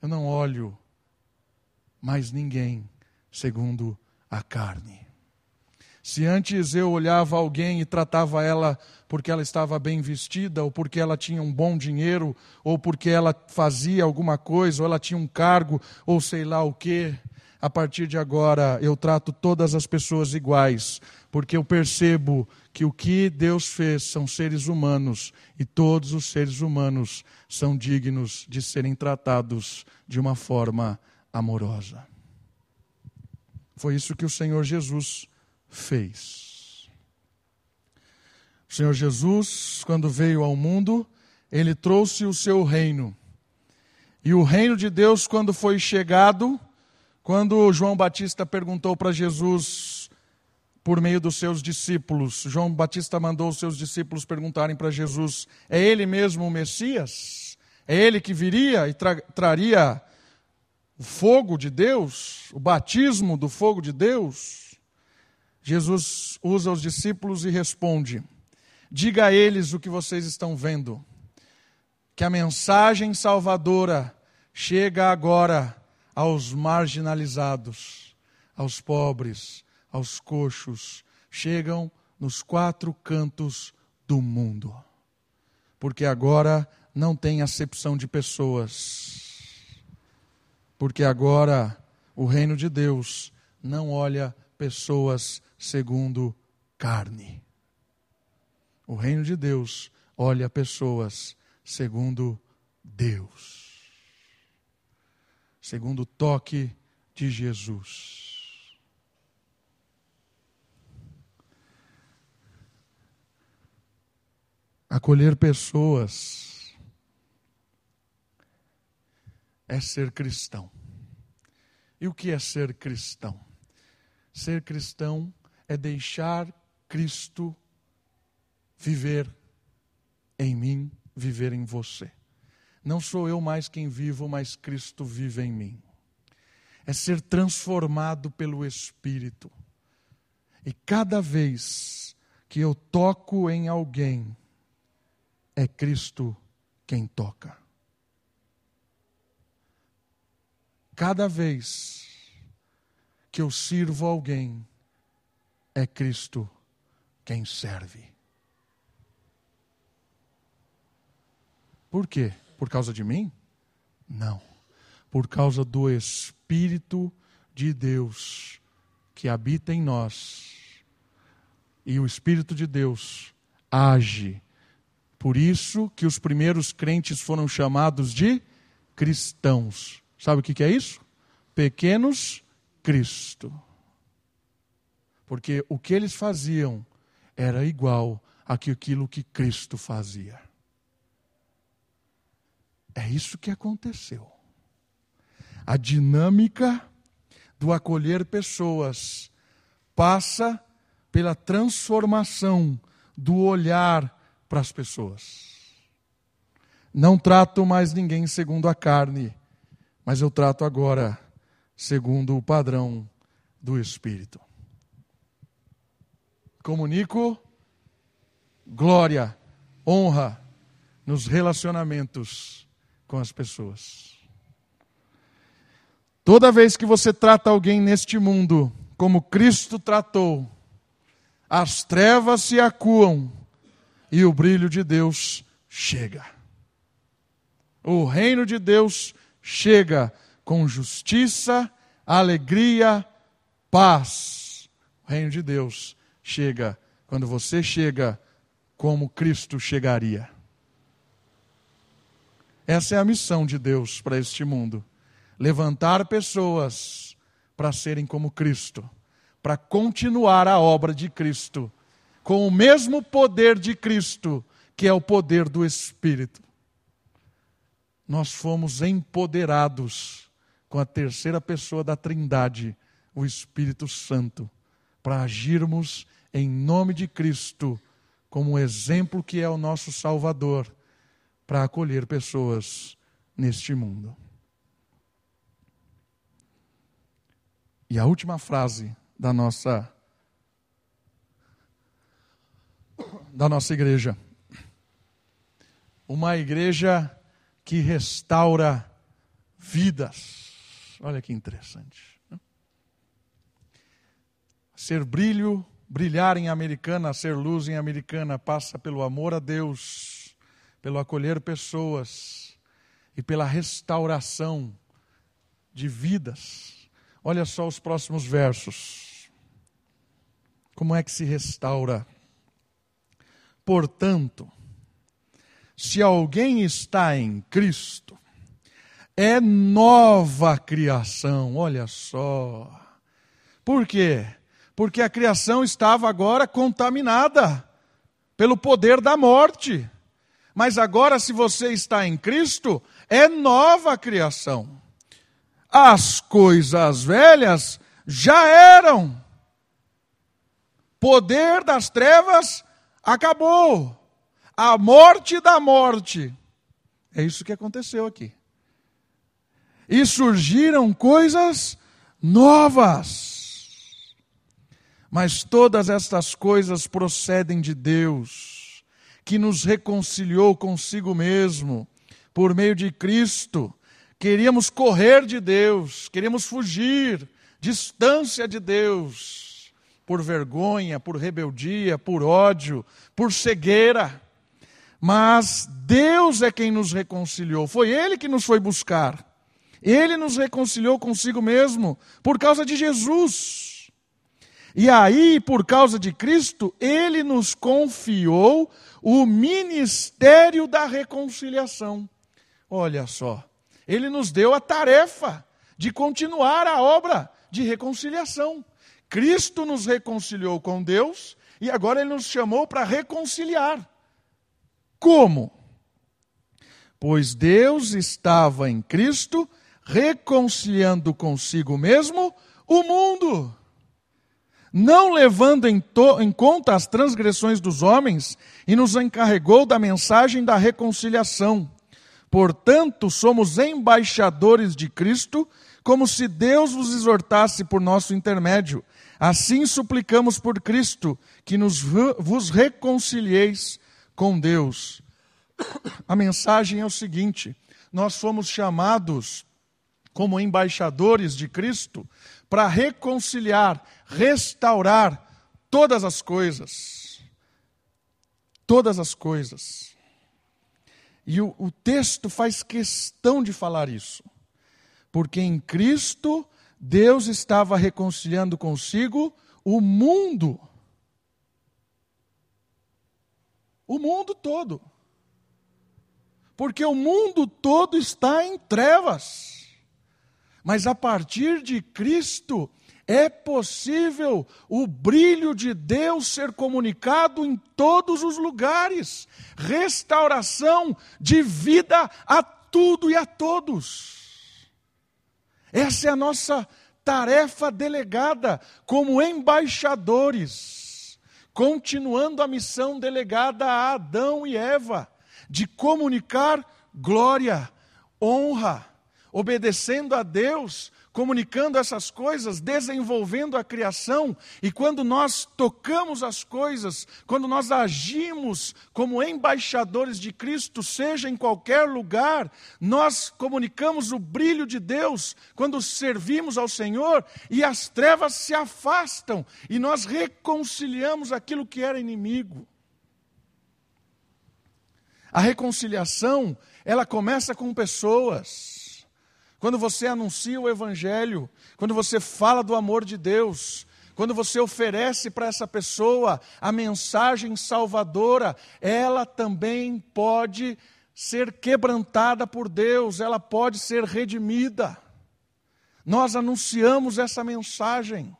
Eu não olho mais ninguém segundo a carne. Se antes eu olhava alguém e tratava ela porque ela estava bem vestida, ou porque ela tinha um bom dinheiro, ou porque ela fazia alguma coisa, ou ela tinha um cargo, ou sei lá o quê, a partir de agora eu trato todas as pessoas iguais, porque eu percebo que o que Deus fez são seres humanos e todos os seres humanos são dignos de serem tratados de uma forma amorosa. Foi isso que o Senhor Jesus fez. O Senhor Jesus, quando veio ao mundo, ele trouxe o seu reino. E o reino de Deus, quando foi chegado, quando João Batista perguntou para Jesus, por meio dos seus discípulos, João Batista mandou os seus discípulos perguntarem para Jesus: é ele mesmo o Messias? É ele que viria e tra traria o fogo de Deus, o batismo do fogo de Deus? Jesus usa os discípulos e responde: Diga a eles o que vocês estão vendo, que a mensagem salvadora chega agora aos marginalizados, aos pobres, aos coxos, chegam nos quatro cantos do mundo. Porque agora não tem acepção de pessoas. Porque agora o reino de Deus não olha pessoas segundo carne. O reino de Deus olha pessoas segundo Deus. Segundo o toque de Jesus. Acolher pessoas é ser cristão. E o que é ser cristão? Ser cristão é deixar Cristo viver em mim, viver em você. Não sou eu mais quem vivo, mas Cristo vive em mim. É ser transformado pelo Espírito. E cada vez que eu toco em alguém, é Cristo quem toca. Cada vez que eu sirvo alguém, é Cristo quem serve. Por quê? Por causa de mim? Não. Por causa do Espírito de Deus que habita em nós. E o Espírito de Deus age. Por isso que os primeiros crentes foram chamados de cristãos. Sabe o que é isso? Pequenos Cristo porque o que eles faziam era igual àquilo que Cristo fazia. É isso que aconteceu. A dinâmica do acolher pessoas passa pela transformação do olhar para as pessoas. Não trato mais ninguém segundo a carne, mas eu trato agora segundo o padrão do Espírito comunico glória, honra nos relacionamentos com as pessoas. Toda vez que você trata alguém neste mundo como Cristo tratou, as trevas se acuam e o brilho de Deus chega. O reino de Deus chega com justiça, alegria, paz. O reino de Deus chega quando você chega como Cristo chegaria. Essa é a missão de Deus para este mundo: levantar pessoas para serem como Cristo, para continuar a obra de Cristo, com o mesmo poder de Cristo, que é o poder do Espírito. Nós fomos empoderados com a terceira pessoa da Trindade, o Espírito Santo para agirmos em nome de Cristo, como exemplo que é o nosso Salvador, para acolher pessoas neste mundo. E a última frase da nossa da nossa igreja. Uma igreja que restaura vidas. Olha que interessante ser brilho brilhar em Americana, ser luz em Americana, passa pelo amor a Deus, pelo acolher pessoas e pela restauração de vidas. Olha só os próximos versos. Como é que se restaura? Portanto, se alguém está em Cristo, é nova criação, olha só. Por quê? Porque a criação estava agora contaminada pelo poder da morte. Mas agora, se você está em Cristo, é nova criação. As coisas velhas já eram. Poder das trevas acabou. A morte da morte. É isso que aconteceu aqui. E surgiram coisas novas. Mas todas estas coisas procedem de Deus, que nos reconciliou consigo mesmo por meio de Cristo. Queríamos correr de Deus, queríamos fugir, distância de Deus, por vergonha, por rebeldia, por ódio, por cegueira. Mas Deus é quem nos reconciliou, foi Ele que nos foi buscar. Ele nos reconciliou consigo mesmo por causa de Jesus. E aí, por causa de Cristo, ele nos confiou o ministério da reconciliação. Olha só, ele nos deu a tarefa de continuar a obra de reconciliação. Cristo nos reconciliou com Deus e agora ele nos chamou para reconciliar. Como? Pois Deus estava em Cristo reconciliando consigo mesmo o mundo não levando em, em, conta as transgressões dos homens, e nos encarregou da mensagem da reconciliação. Portanto, somos embaixadores de Cristo, como se Deus vos exortasse por nosso intermédio. Assim suplicamos por Cristo, que nos, vos reconcilieis com Deus. A mensagem é o seguinte: nós fomos chamados como embaixadores de Cristo para reconciliar, restaurar todas as coisas. Todas as coisas. E o, o texto faz questão de falar isso, porque em Cristo Deus estava reconciliando consigo o mundo. O mundo todo. Porque o mundo todo está em trevas. Mas a partir de Cristo é possível o brilho de Deus ser comunicado em todos os lugares restauração de vida a tudo e a todos. Essa é a nossa tarefa delegada como embaixadores, continuando a missão delegada a Adão e Eva de comunicar glória, honra, obedecendo a Deus, comunicando essas coisas, desenvolvendo a criação, e quando nós tocamos as coisas, quando nós agimos como embaixadores de Cristo, seja em qualquer lugar, nós comunicamos o brilho de Deus quando servimos ao Senhor e as trevas se afastam e nós reconciliamos aquilo que era inimigo. A reconciliação, ela começa com pessoas quando você anuncia o Evangelho, quando você fala do amor de Deus, quando você oferece para essa pessoa a mensagem salvadora, ela também pode ser quebrantada por Deus, ela pode ser redimida. Nós anunciamos essa mensagem.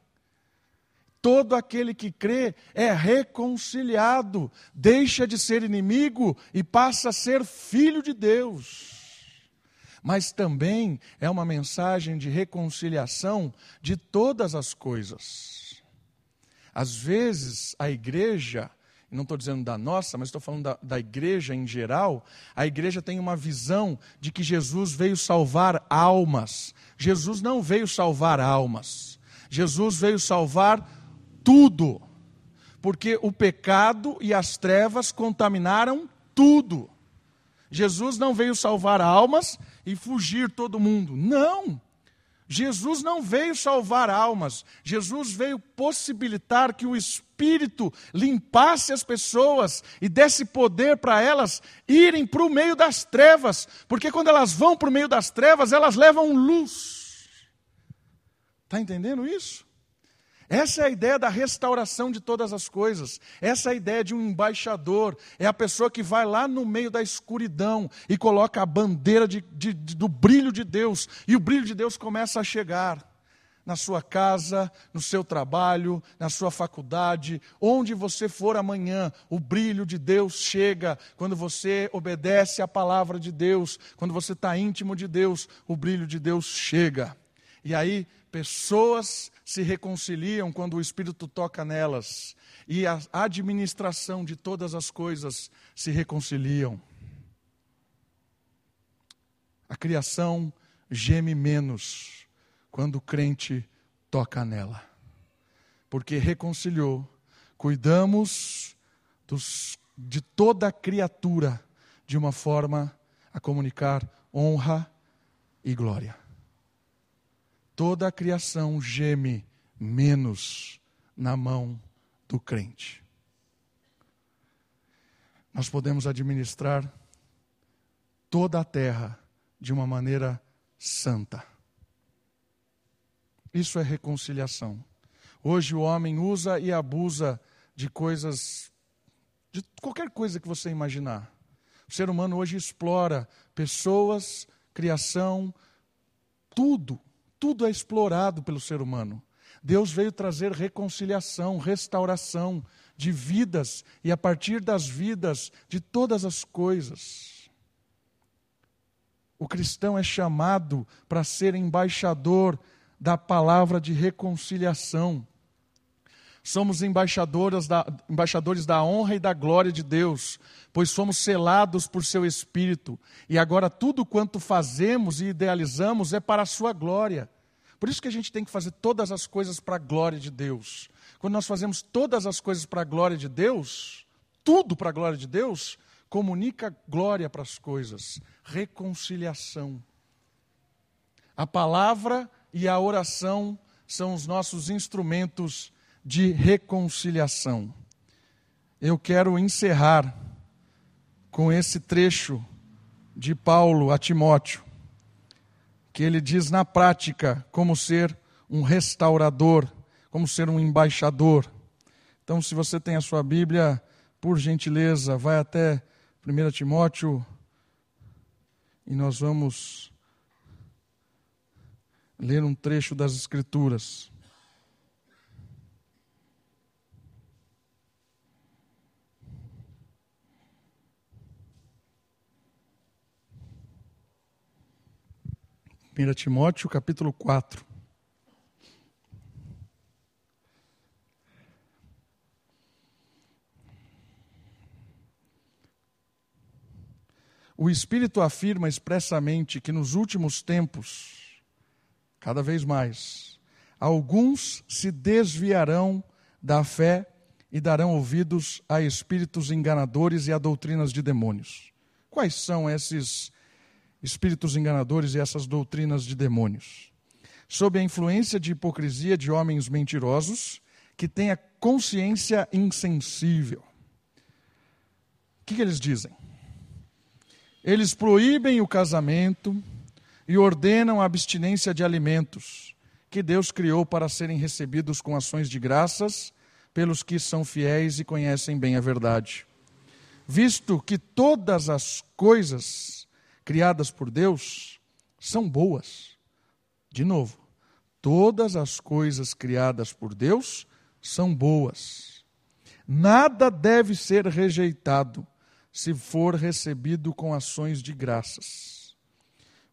Todo aquele que crê é reconciliado, deixa de ser inimigo e passa a ser filho de Deus mas também é uma mensagem de reconciliação de todas as coisas. Às vezes, a igreja, não estou dizendo da nossa, mas estou falando da, da igreja em geral, a igreja tem uma visão de que Jesus veio salvar almas. Jesus não veio salvar almas, Jesus veio salvar tudo, porque o pecado e as trevas contaminaram tudo. Jesus não veio salvar almas e fugir todo mundo. Não! Jesus não veio salvar almas, Jesus veio possibilitar que o Espírito limpasse as pessoas e desse poder para elas irem para o meio das trevas, porque quando elas vão para o meio das trevas, elas levam luz. Está entendendo isso? Essa é a ideia da restauração de todas as coisas. Essa é a ideia de um embaixador. É a pessoa que vai lá no meio da escuridão e coloca a bandeira de, de, de, do brilho de Deus. E o brilho de Deus começa a chegar na sua casa, no seu trabalho, na sua faculdade, onde você for amanhã, o brilho de Deus chega. Quando você obedece à palavra de Deus, quando você está íntimo de Deus, o brilho de Deus chega. E aí pessoas se reconciliam quando o Espírito toca nelas, e a administração de todas as coisas se reconciliam. A criação geme menos quando o crente toca nela, porque reconciliou. Cuidamos dos, de toda a criatura de uma forma a comunicar honra e glória toda a criação geme menos na mão do crente. Nós podemos administrar toda a terra de uma maneira santa. Isso é reconciliação. Hoje o homem usa e abusa de coisas, de qualquer coisa que você imaginar. O ser humano hoje explora pessoas, criação, tudo tudo é explorado pelo ser humano. Deus veio trazer reconciliação, restauração de vidas e a partir das vidas de todas as coisas. O cristão é chamado para ser embaixador da palavra de reconciliação. Somos embaixadores da, embaixadores da honra e da glória de Deus, pois somos selados por seu Espírito, e agora tudo quanto fazemos e idealizamos é para a sua glória. Por isso que a gente tem que fazer todas as coisas para a glória de Deus. Quando nós fazemos todas as coisas para a glória de Deus, tudo para a glória de Deus, comunica glória para as coisas, reconciliação. A palavra e a oração são os nossos instrumentos de reconciliação. Eu quero encerrar com esse trecho de Paulo a Timóteo, que ele diz na prática como ser um restaurador, como ser um embaixador. Então, se você tem a sua Bíblia, por gentileza, vai até 1 Timóteo e nós vamos ler um trecho das Escrituras. 1 Timóteo capítulo 4. O Espírito afirma expressamente que nos últimos tempos, cada vez mais, alguns se desviarão da fé e darão ouvidos a espíritos enganadores e a doutrinas de demônios. Quais são esses espíritos enganadores e essas doutrinas de demônios. Sob a influência de hipocrisia de homens mentirosos que têm a consciência insensível. O que, que eles dizem? Eles proíbem o casamento e ordenam a abstinência de alimentos que Deus criou para serem recebidos com ações de graças pelos que são fiéis e conhecem bem a verdade. Visto que todas as coisas criadas por Deus são boas. De novo, todas as coisas criadas por Deus são boas. Nada deve ser rejeitado se for recebido com ações de graças,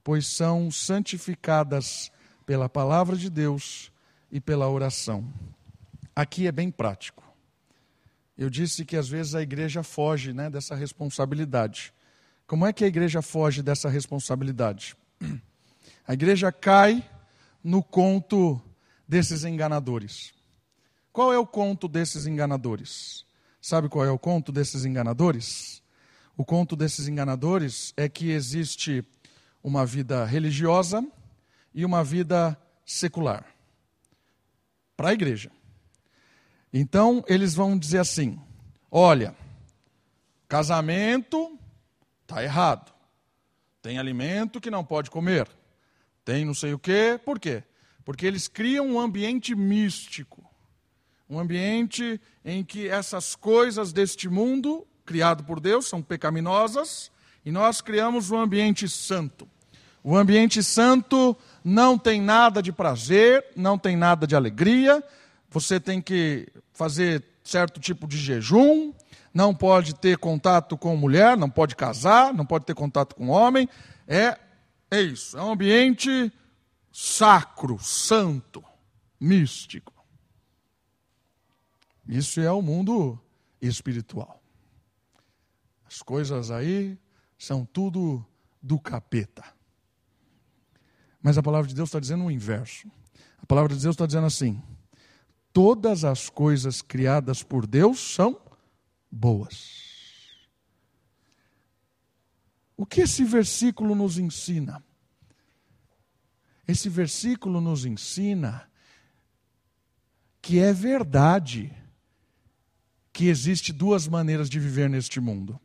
pois são santificadas pela palavra de Deus e pela oração. Aqui é bem prático. Eu disse que às vezes a igreja foge né, dessa responsabilidade. Como é que a igreja foge dessa responsabilidade? A igreja cai no conto desses enganadores. Qual é o conto desses enganadores? Sabe qual é o conto desses enganadores? O conto desses enganadores é que existe uma vida religiosa e uma vida secular para a igreja. Então, eles vão dizer assim: olha, casamento está errado. Tem alimento que não pode comer. Tem não sei o quê. Por quê? Porque eles criam um ambiente místico. Um ambiente em que essas coisas deste mundo, criado por Deus, são pecaminosas, e nós criamos um ambiente santo. O ambiente santo não tem nada de prazer, não tem nada de alegria. Você tem que fazer certo tipo de jejum, não pode ter contato com mulher, não pode casar, não pode ter contato com homem. É, é isso, é um ambiente sacro, santo, místico. Isso é o mundo espiritual. As coisas aí são tudo do capeta. Mas a palavra de Deus está dizendo o inverso. A palavra de Deus está dizendo assim: todas as coisas criadas por Deus são boas. O que esse versículo nos ensina? Esse versículo nos ensina que é verdade que existe duas maneiras de viver neste mundo.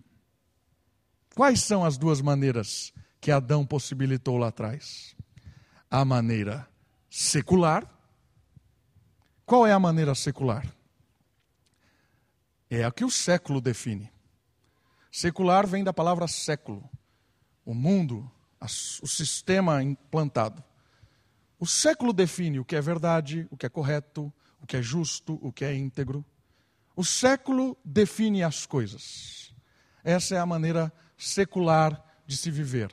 Quais são as duas maneiras que Adão possibilitou lá atrás? A maneira secular. Qual é a maneira secular? É a que o século define. Secular vem da palavra século. O mundo, o sistema implantado. O século define o que é verdade, o que é correto, o que é justo, o que é íntegro. O século define as coisas. Essa é a maneira secular de se viver.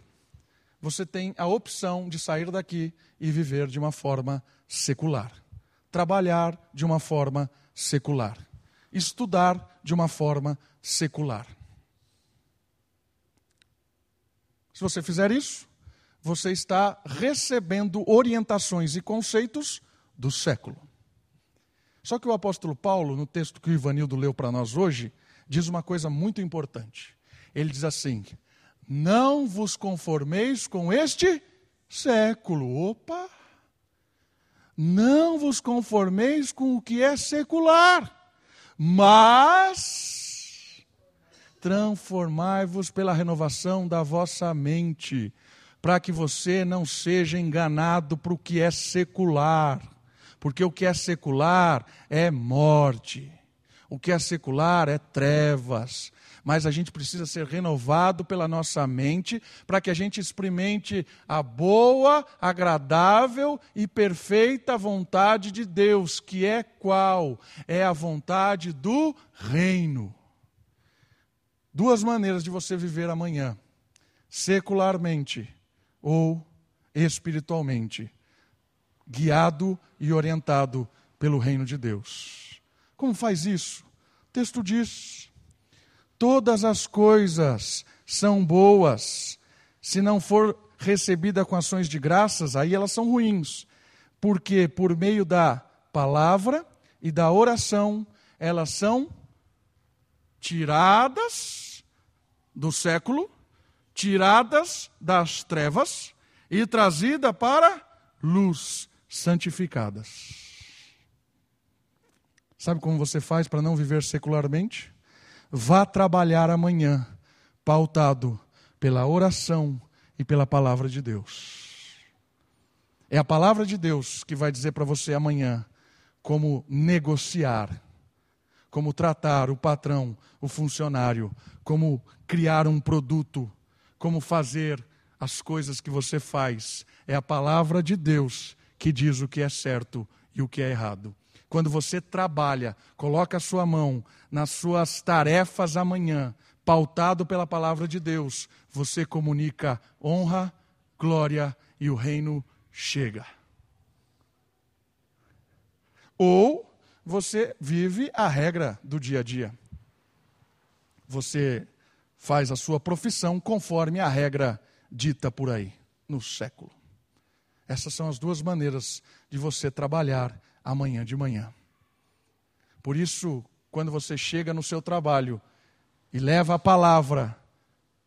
Você tem a opção de sair daqui e viver de uma forma secular. Trabalhar de uma forma secular. Estudar de uma forma secular. Se você fizer isso, você está recebendo orientações e conceitos do século. Só que o apóstolo Paulo, no texto que o Ivanildo leu para nós hoje, diz uma coisa muito importante. Ele diz assim: Não vos conformeis com este século. Opa! Não vos conformeis com o que é secular, mas transformai-vos pela renovação da vossa mente, para que você não seja enganado para o que é secular porque o que é secular é morte, o que é secular é trevas. Mas a gente precisa ser renovado pela nossa mente para que a gente experimente a boa, agradável e perfeita vontade de Deus, que é qual? É a vontade do reino. Duas maneiras de você viver amanhã: secularmente ou espiritualmente guiado e orientado pelo reino de Deus. Como faz isso? O texto diz: todas as coisas são boas, se não for recebida com ações de graças, aí elas são ruins, porque por meio da palavra e da oração, elas são tiradas do século, tiradas das trevas e trazida para luz santificadas. Sabe como você faz para não viver secularmente? Vá trabalhar amanhã, pautado pela oração e pela palavra de Deus. É a palavra de Deus que vai dizer para você amanhã como negociar, como tratar o patrão, o funcionário, como criar um produto, como fazer as coisas que você faz. É a palavra de Deus que diz o que é certo e o que é errado. Quando você trabalha, coloca a sua mão nas suas tarefas amanhã, pautado pela palavra de Deus, você comunica honra, glória e o reino chega. Ou você vive a regra do dia a dia. Você faz a sua profissão conforme a regra dita por aí, no século. Essas são as duas maneiras de você trabalhar amanhã de manhã. Por isso, quando você chega no seu trabalho e leva a palavra,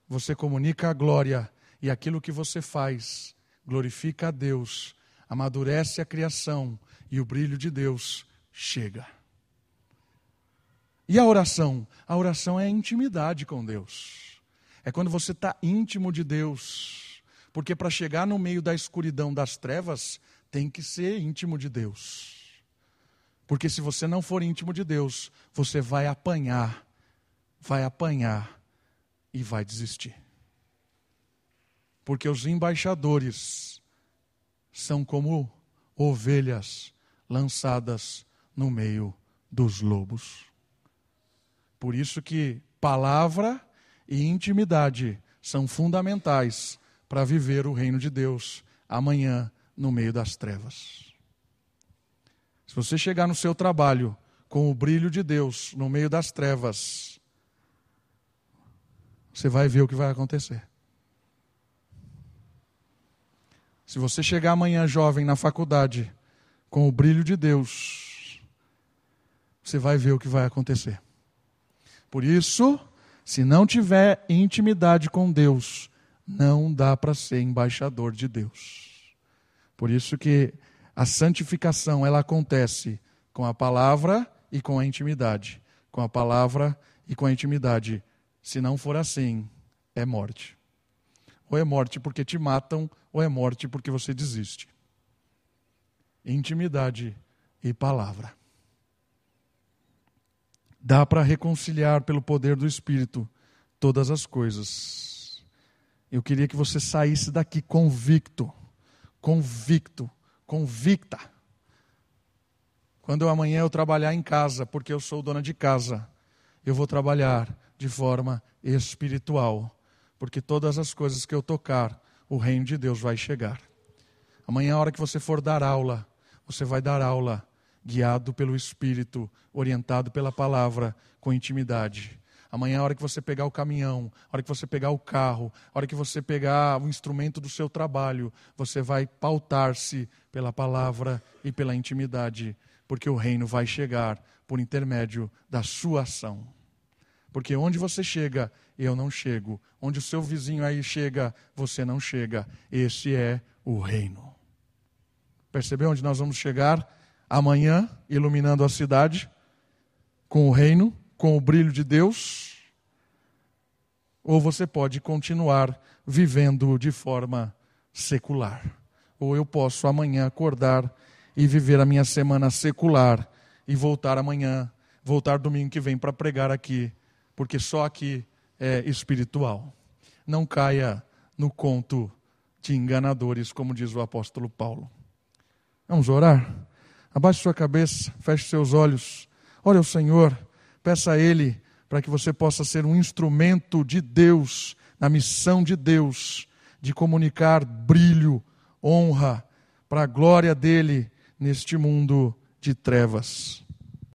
você comunica a glória e aquilo que você faz glorifica a Deus, amadurece a criação e o brilho de Deus chega. E a oração? A oração é a intimidade com Deus. É quando você está íntimo de Deus. Porque para chegar no meio da escuridão das trevas, tem que ser íntimo de Deus. Porque se você não for íntimo de Deus, você vai apanhar, vai apanhar e vai desistir. Porque os embaixadores são como ovelhas lançadas no meio dos lobos. Por isso que palavra e intimidade são fundamentais para viver o reino de Deus amanhã no meio das trevas. Se você chegar no seu trabalho com o brilho de Deus no meio das trevas, você vai ver o que vai acontecer. Se você chegar amanhã jovem na faculdade com o brilho de Deus, você vai ver o que vai acontecer. Por isso, se não tiver intimidade com Deus, não dá para ser embaixador de Deus. Por isso que a santificação ela acontece com a palavra e com a intimidade, com a palavra e com a intimidade. Se não for assim, é morte. Ou é morte porque te matam, ou é morte porque você desiste. Intimidade e palavra. Dá para reconciliar pelo poder do Espírito todas as coisas. Eu queria que você saísse daqui convicto, convicto, convicta. Quando amanhã eu trabalhar em casa, porque eu sou dona de casa, eu vou trabalhar de forma espiritual, porque todas as coisas que eu tocar, o reino de Deus vai chegar. Amanhã, a hora que você for dar aula, você vai dar aula guiado pelo Espírito, orientado pela palavra, com intimidade. Amanhã, a hora que você pegar o caminhão, a hora que você pegar o carro, a hora que você pegar o instrumento do seu trabalho, você vai pautar-se pela palavra e pela intimidade, porque o reino vai chegar por intermédio da sua ação. Porque onde você chega, eu não chego. Onde o seu vizinho aí chega, você não chega. Esse é o reino. Percebeu onde nós vamos chegar? amanhã, iluminando a cidade com o reino, com o brilho de Deus, ou você pode continuar vivendo de forma secular. Ou eu posso amanhã acordar e viver a minha semana secular e voltar amanhã, voltar domingo que vem para pregar aqui, porque só aqui é espiritual. Não caia no conto de enganadores, como diz o apóstolo Paulo. Vamos orar? Abaixe sua cabeça, feche seus olhos, ore ao Senhor, peça a Ele para que você possa ser um instrumento de Deus, na missão de Deus, de comunicar brilho, honra, para a glória dele neste mundo de trevas.